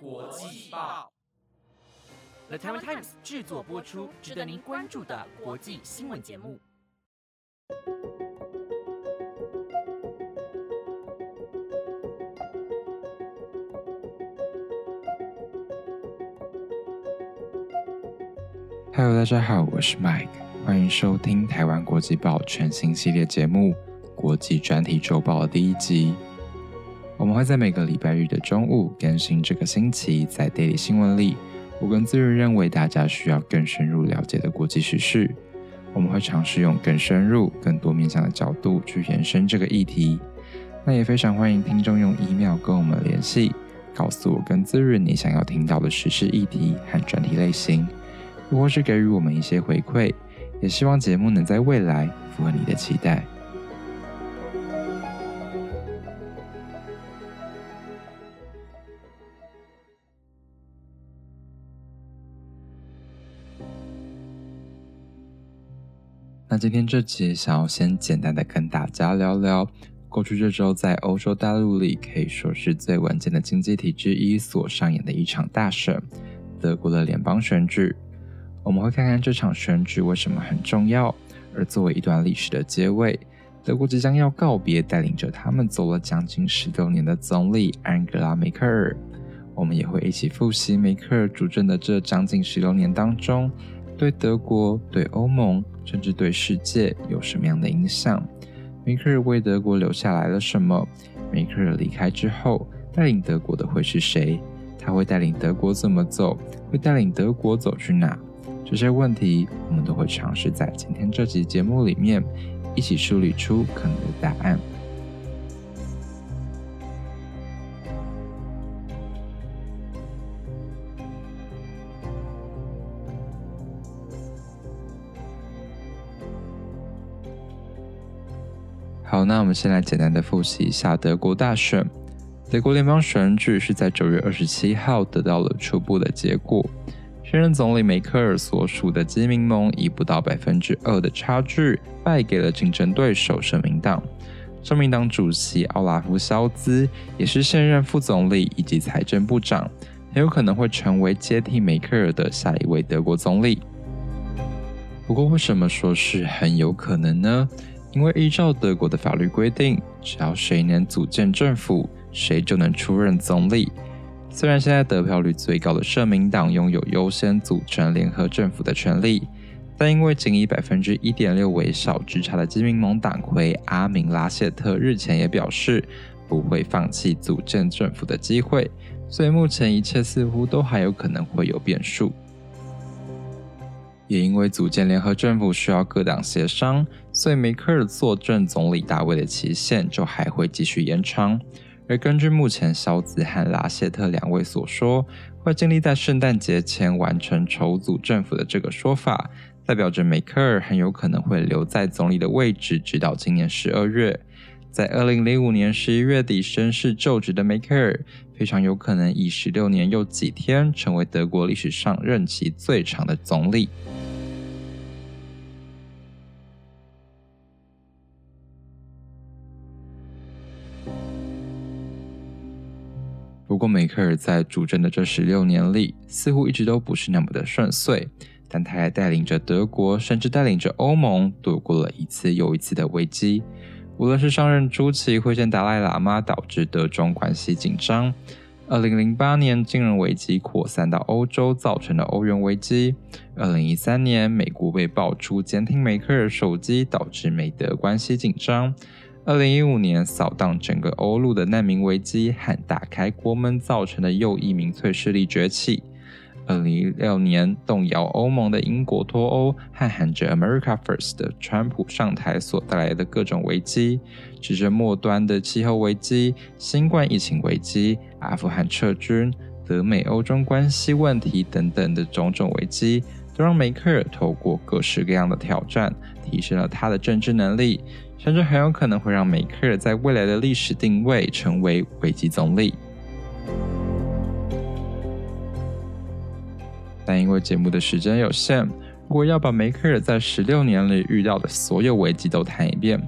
国际报，The Taiwan Times 制作播出，值得您关注的国际新闻节目。Hello，大家好，我是 Mike，欢迎收听台湾国际报全新系列节目《国际专题周报》的第一集。我们会在每个礼拜日的中午更新这个星期在 Daily 新闻里，我跟自认认为大家需要更深入了解的国际时事。我们会尝试用更深入、更多面向的角度去延伸这个议题。那也非常欢迎听众用 email 跟我们联系，告诉我跟自认你想要听到的时事议题和专题类型。或是给予我们一些回馈，也希望节目能在未来符合你的期待。那今天这集想要先简单的跟大家聊聊，过去这周在欧洲大陆里可以说是最稳健的经济体之一所上演的一场大选——德国的联邦选举。我们会看看这场选举为什么很重要，而作为一段历史的结尾，德国即将要告别带领着他们走了将近十六年的总理安格拉梅克尔。我们也会一起复习梅克尔主政的这将近十六年当中，对德国、对欧盟，甚至对世界有什么样的影响？梅克尔为德国留下来了什么？梅克尔离开之后，带领德国的会是谁？他会带领德国怎么走？会带领德国走去哪？这些问题，我们都会尝试在今天这集节目里面一起梳理出可能的答案。那我们先来简单的复习一下德国大选。德国联邦选举是在九月二十七号得到了初步的结果。现任总理梅克尔所属的基民盟以不到百分之二的差距败给了竞争对手社民党。社民党主席奥拉夫·肖兹也是现任副总理以及财政部长，很有可能会成为接替梅克尔的下一位德国总理。不过，为什么说是很有可能呢？因为依照德国的法律规定，只要谁能组建政府，谁就能出任总理。虽然现在得票率最高的社民党拥有优先组成联合政府的权利，但因为仅以百分之一点六为小之差的基民盟党魁阿明拉谢特日前也表示不会放弃组建政府的机会，所以目前一切似乎都还有可能会有变数。也因为组建联合政府需要各党协商，所以梅克尔坐镇总理大位的期限就还会继续延长。而根据目前肖兹和拉谢特两位所说，会尽力在圣诞节前完成筹组政府的这个说法，代表着梅克尔很有可能会留在总理的位置，直到今年十二月。在二零零五年十一月底宣誓就职的梅克尔，非常有可能以十六年又几天，成为德国历史上任期最长的总理。不过，梅克尔在主政的这十六年里，似乎一直都不是那么的顺遂。但他还带领着德国，甚至带领着欧盟，度过了一次又一次的危机。无论是上任初期会见达赖喇嘛，导致德中关系紧张；二零零八年金融危机扩散到欧洲，造成的欧元危机；二零一三年美国被爆出监听梅克尔手机，导致美德关系紧张。二零一五年扫荡整个欧陆的难民危机和打开国门造成的右翼民粹势力崛起。二零一六年动摇欧盟的英国脱欧和喊着 America First 的川普上台所带来的各种危机，直至末端的气候危机、新冠疫情危机、阿富汗撤军、德美欧中关系问题等等的种种危机，都让梅克尔透过各式各样的挑战，提升了他的政治能力。甚至很有可能会让梅克尔在未来的历史定位成为危机总理。但因为节目的时间有限，如果要把梅克尔在十六年里遇到的所有危机都谈一遍，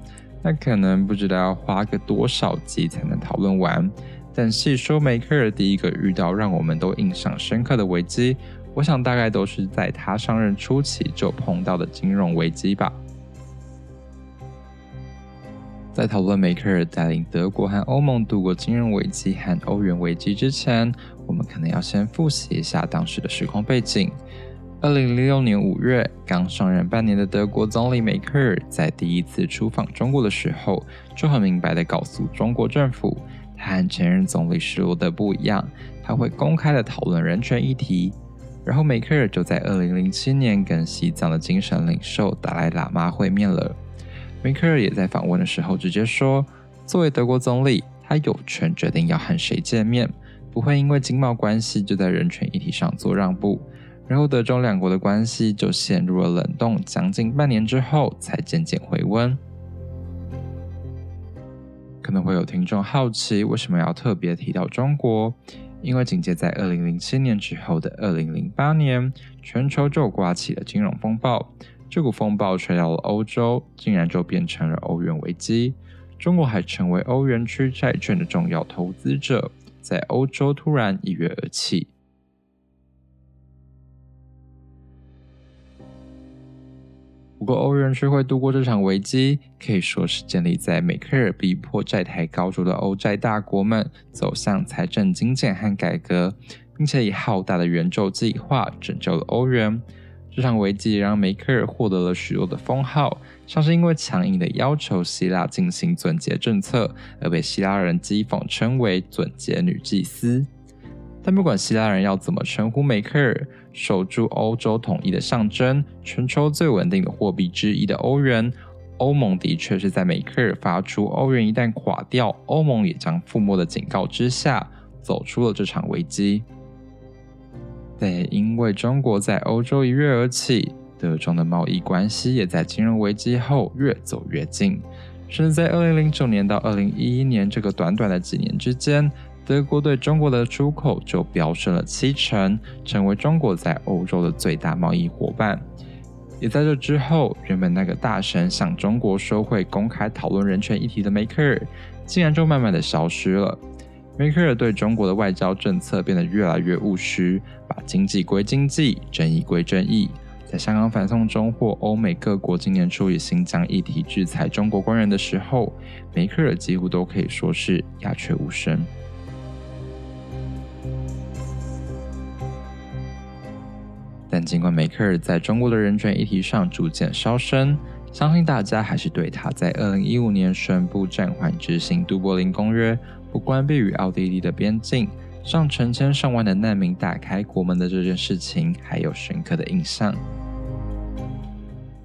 那可能不知道要花个多少集才能讨论完。但细说梅克尔第一个遇到让我们都印象深刻的危机，我想大概都是在他上任初期就碰到的金融危机吧。在讨论梅克尔带领德国和欧盟度过金融危机和欧元危机之前，我们可能要先复习一下当时的时空背景。二零零六年五月，刚上任半年的德国总理梅克尔在第一次出访中国的时候，就很明白地告诉中国政府，他和前任总理施罗德不一样，他会公开地讨论人权议题。然后梅克尔就在二零零七年跟西藏的精神领袖达赖喇嘛会面了。梅克尔也在访问的时候直接说，作为德国总理，他有权决定要和谁见面，不会因为经贸关系就在人权议题上做让步。然后德中两国的关系就陷入了冷冻，将近半年之后才渐渐回温。可能会有听众好奇，为什么要特别提到中国？因为紧接在二零零七年之后的二零零八年，全球就刮起了金融风暴。这股风暴吹到了欧洲，竟然就变成了欧元危机。中国还成为欧元区债券的重要投资者，在欧洲突然一跃而起。不过，欧元区会度过这场危机，可以说是建立在梅克尔逼迫债台高筑的欧债大国们走向财政精简和改革，并且以浩大的援救计划拯救了欧元。这场危机让梅克尔获得了许多的封号，像是因为强硬的要求希腊进行准节政策而被希腊人讥讽称为“准节女祭司”。但不管希腊人要怎么称呼梅克尔，守住欧洲统一的象征，全球最稳定的货币之一的欧元，欧盟的确是在梅克尔发出欧元一旦垮掉，欧盟也将覆没的警告之下，走出了这场危机。但也因为中国在欧洲一跃而起，德中的贸易关系也在金融危机后越走越近，甚至在二零零九年到二零一一年这个短短的几年之间。德国对中国的出口就飙升了七成，成为中国在欧洲的最大贸易伙伴。也在这之后，原本那个大神向中国说会公开讨论人权议题的梅克尔，竟然就慢慢的消失了。梅克尔对中国的外交政策变得越来越务实，把经济归经济，正义归正义。在香港反送中或欧美各国今年初以新疆议题制裁中国官员的时候，梅克尔几乎都可以说是鸦雀无声。但尽管梅克尔在中国的人权议题上逐渐烧声，相信大家还是对他在二零一五年宣布暂缓执行《杜柏林公约》，不关闭与奥地利的边境，让成千上万的难民打开国门的这件事情还有深刻的印象。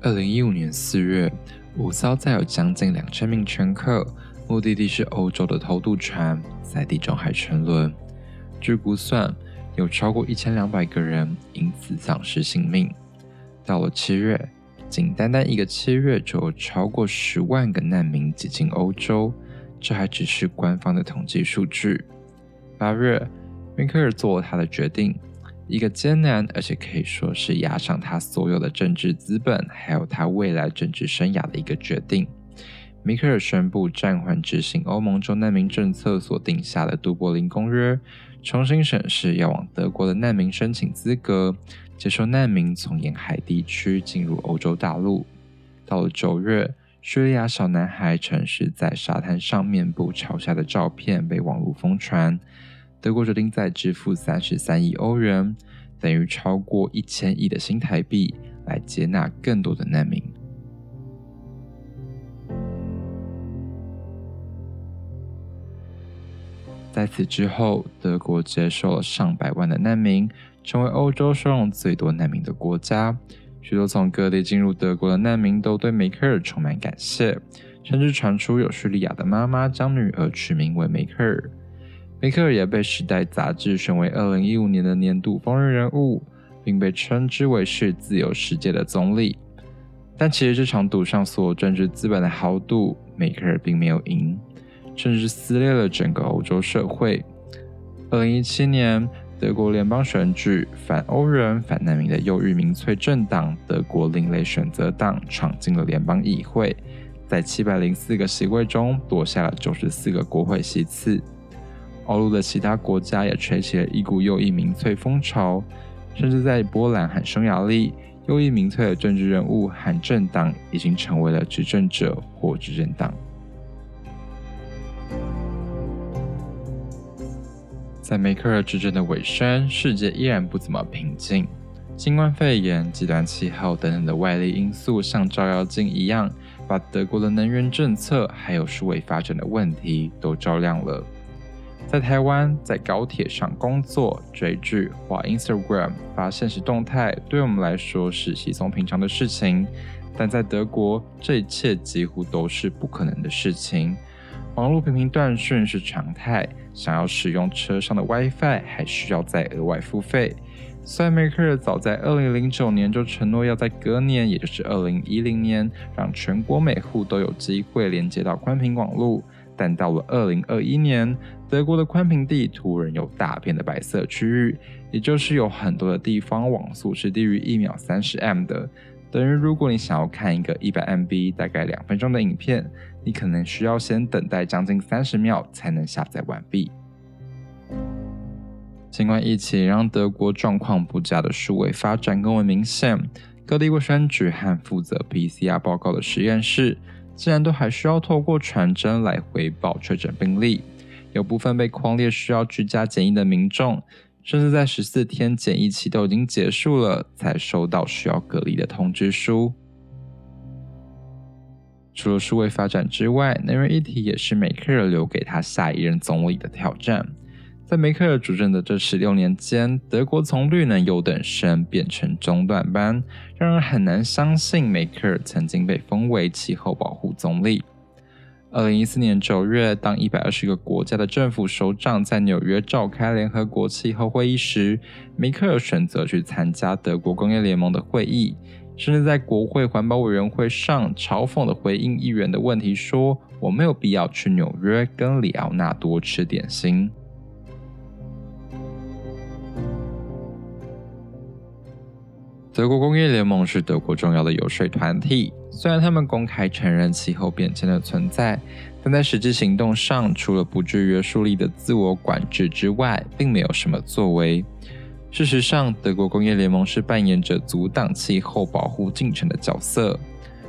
二零一五年四月，五艘载有将近两千名乘客，目的地是欧洲的偷渡船，在地中海沉沦。据估算。有超过一千两百个人因此丧失性命。到了七月，仅单单一个七月就有超过十万个难民挤进欧洲，这还只是官方的统计数据。八月，梅克尔做了他的决定，一个艰难而且可以说是压上他所有的政治资本，还有他未来政治生涯的一个决定。米克尔宣布暂缓执行欧盟中难民政策所定下的《杜柏林公约》。重新审视要往德国的难民申请资格，接受难民从沿海地区进入欧洲大陆。到了九月，叙利亚小男孩陈氏在沙滩上面部朝下的照片被网络疯传，德国决定再支付三十三亿欧元，等于超过一千亿的新台币，来接纳更多的难民。在此之后，德国接受了上百万的难民，成为欧洲收容最多难民的国家。许多从各地进入德国的难民都对梅克尔充满感谢，甚至传出有叙利亚的妈妈将女儿取名为梅克尔。梅克尔也被《时代》杂志选为2015年的年度风云人物，并被称之为是自由世界的总理。但其实这场赌上所有政治资本的豪赌，梅克尔并没有赢。甚至撕裂了整个欧洲社会。二零一七年，德国联邦选举，反欧人、反难民的右翼民粹政党——德国另类选择党闯进了联邦议会，在七百零四个席位中夺下了九十四个国会席次。欧陆的其他国家也吹起了一股右翼民粹风潮，甚至在波兰和匈牙利，右翼民粹的政治人物和政党已经成为了执政者或执政党。在梅克尔执政的尾声，世界依然不怎么平静。新冠肺炎、极端气候等等的外力因素，像照妖镜一样，把德国的能源政策还有数位发展的问题都照亮了。在台湾，在高铁上工作、追剧、滑 Instagram、发现实动态，对我们来说是稀松平常的事情。但在德国，这一切几乎都是不可能的事情。网络频频断讯是常态，想要使用车上的 WiFi 还需要再额外付费。虽然梅克尔早在2009年就承诺要在隔年，也就是2010年，让全国每户都有机会连接到宽频网络，但到了2021年，德国的宽频地图仍有大片的白色区域，也就是有很多的地方网速是低于一秒三十 M 的，等于如果你想要看一个一百 MB 大概两分钟的影片，你可能需要先等待将近三十秒才能下载完毕。尽管疫情让德国状况不佳的数位发展更为明显，各地卫生局和负责 PCR 报告的实验室，竟然都还需要透过传真来回报确诊病例。有部分被框列需要居家检疫的民众，甚至在十四天检疫期都已经结束了，才收到需要隔离的通知书。除了数位发展之外，能源议题也是梅克尔留给他下一任总理的挑战。在梅克尔主政的这十六年间，德国从绿能优等生变成中段班，让人很难相信梅克尔曾经被封为气候保护总理。二零一四年九月，当一百二十个国家的政府首长在纽约召开联合国气候会议时，梅克尔选择去参加德国工业联盟的会议，甚至在国会环保委员会上嘲讽的回应议员的问题说：“我没有必要去纽约跟里奥纳多吃点心。”德国工业联盟是德国重要的游说团体，虽然他们公开承认气候变迁的存在，但在实际行动上，除了不具约束力的自我管制之外，并没有什么作为。事实上，德国工业联盟是扮演着阻挡气候保护进程的角色。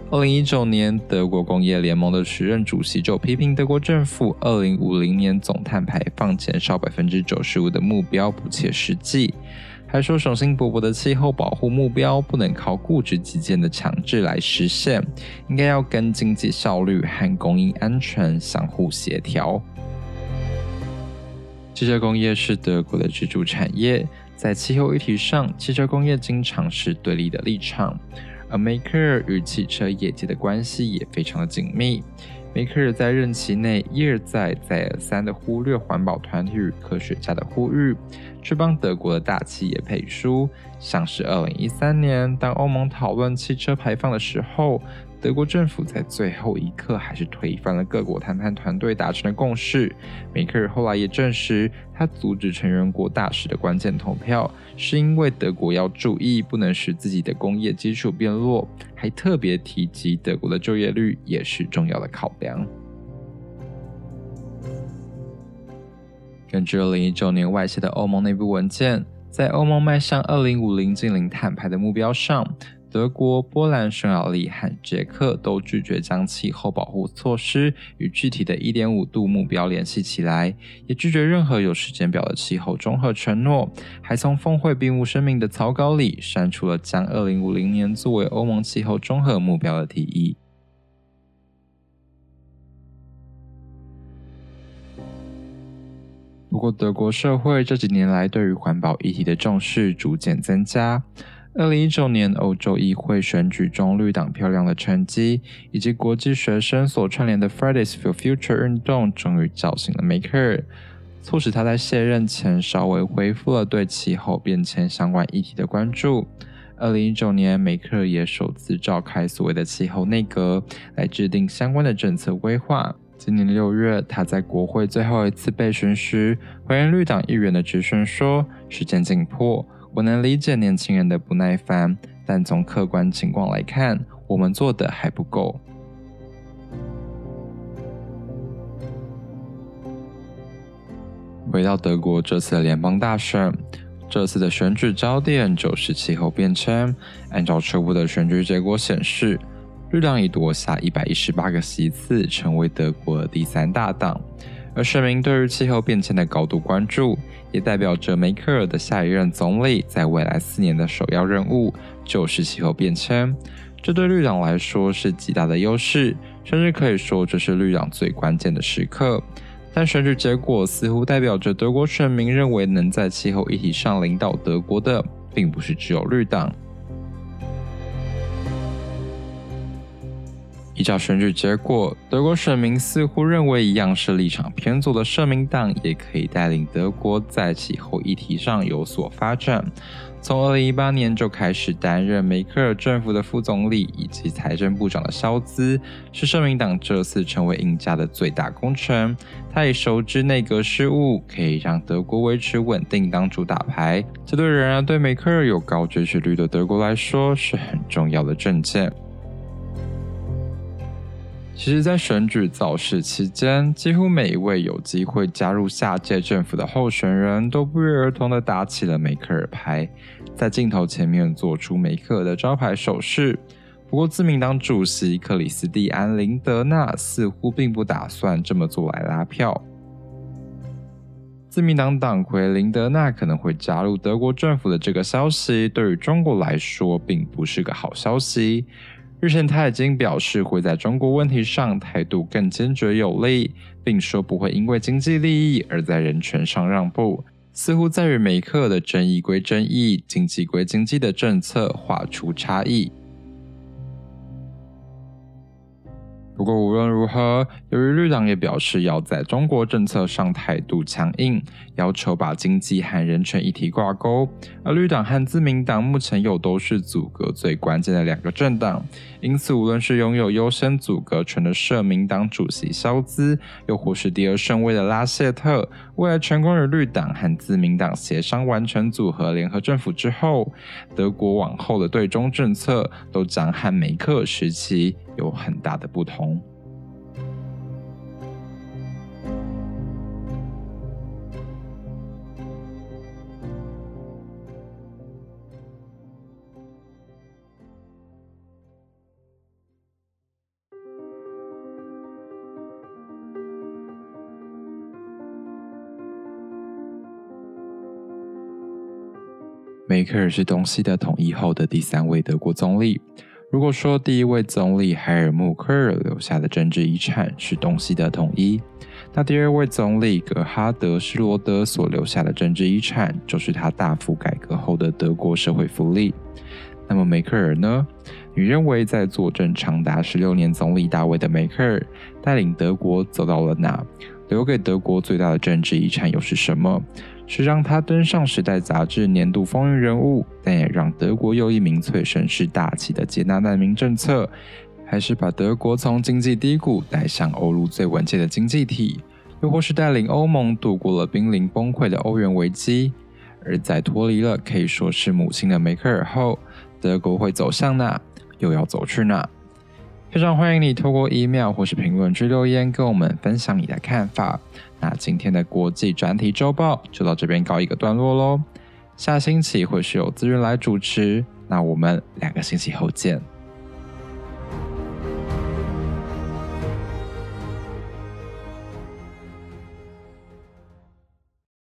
二零一九年，德国工业联盟的时任主席就批评德国政府二零五零年总碳排放减少百分之九十五的目标不切实际。还说，雄心勃勃的气候保护目标不能靠固执己见的强制来实现，应该要跟经济效率和供应安全相互协调。汽车工业是德国的支柱产业，在气候议题上，汽车工业经常是对立的立场，而梅克尔与汽车业界的关系也非常的紧密。梅克尔在任期内一而再、再而三地忽略环保团体与科学家的呼吁，却帮德国的大企业背书。像是2013年，当欧盟讨论汽车排放的时候。德国政府在最后一刻还是推翻了各国谈判团队达成的共识。梅克尔后来也证实，他阻止成员国大使的关键投票，是因为德国要注意不能使自己的工业基础变弱，还特别提及德国的就业率也是重要的考量。根据二零一九年外泄的欧盟内部文件，在欧盟迈向二零五零近零碳排的目标上。德国、波兰、匈牙利和捷克都拒绝将气候保护措施与具体的一点五度目标联系起来，也拒绝任何有时间表的气候综合承诺，还从峰会闭幕声明的草稿里删除了将二零五零年作为欧盟气候综合目标的提议。不过，德国社会这几年来对于环保议题的重视逐渐增加。二零一九年欧洲议会选举中绿党漂亮的成绩，以及国际学生所串联的 Fridays for Future 运动，终于叫醒了梅克尔，促使他在卸任前稍微恢复了对气候变迁相关议题的关注。二零一九年，梅克尔也首次召开所谓的气候内阁，来制定相关的政策规划。今年六月，他在国会最后一次被询时，回应绿党议员的质询说：“时间紧迫。”我能理解年轻人的不耐烦，但从客观情况来看，我们做的还不够。回到德国这次的联邦大选，这次的选举焦点就是气候变迁。按照初步的选举结果显示，绿党已夺下一百一十八个席次，成为德国第三大党。而选民对于气候变迁的高度关注，也代表着梅克尔的下一任总理在未来四年的首要任务就是气候变迁。这对绿党来说是极大的优势，甚至可以说这是绿党最关键的时刻。但选举结果似乎代表着德国选民认为能在气候议题上领导德国的，并不是只有绿党。依照选举结果，德国选民似乎认为，一样是立场偏左的社民党也可以带领德国在气候议题上有所发展。从二零一八年就开始担任梅克尔政府的副总理以及财政部长的肖兹，是社民党这次成为赢家的最大功臣。他以熟知内阁事务，可以让德国维持稳定当主打牌。这对仍然对梅克尔有高支持率的德国来说是很重要的政见。其实，在选举造势期间，几乎每一位有机会加入下届政府的候选人都不约而同地打起了梅克尔牌，在镜头前面做出梅克尔的招牌手势。不过，自民党主席克里斯蒂安·林德纳似乎并不打算这么做来拉票。自民党党魁林德纳可能会加入德国政府的这个消息，对于中国来说并不是个好消息。日前，他已经表示会在中国问题上态度更坚决有力，并说不会因为经济利益而在人权上让步。似乎在与梅克的争议归争议、经济归经济的政策划出差异。不过无论如何，由于绿党也表示要在中国政策上态度强硬，要求把经济和人权议题挂钩，而绿党和自民党目前又都是阻隔最关键的两个政党，因此无论是拥有优先阻隔权的社民党主席肖兹，又或是第二顺位的拉谢特，未来成功与绿党和自民党协商完成组合联合政府之后，德国往后的对中政策都将和梅克时期。有很大的不同。梅克尔是东西的统一后的第三位德国总理。如果说第一位总理海尔穆克尔留下的政治遗产是东西的统一，那第二位总理格哈德施罗德所留下的政治遗产就是他大幅改革后的德国社会福利。那么梅克尔呢？你认为在坐镇长达十六年总理大位的梅克尔带领德国走到了哪？留给德国最大的政治遗产又是什么？是让他登上《时代》杂志年度风云人物，但也让德国又一名粹声势大起的接纳难民政策，还是把德国从经济低谷带向欧陆最稳健的经济体，又或是带领欧盟度过了濒临崩溃的欧元危机？而在脱离了可以说是母亲的梅克尔后，德国会走向哪？又要走去哪？非常欢迎你透过 email 或是评论区留言，跟我们分享你的看法。那今天的国际专题周报就到这边告一个段落喽。下星期会是由资源来主持，那我们两个星期后见。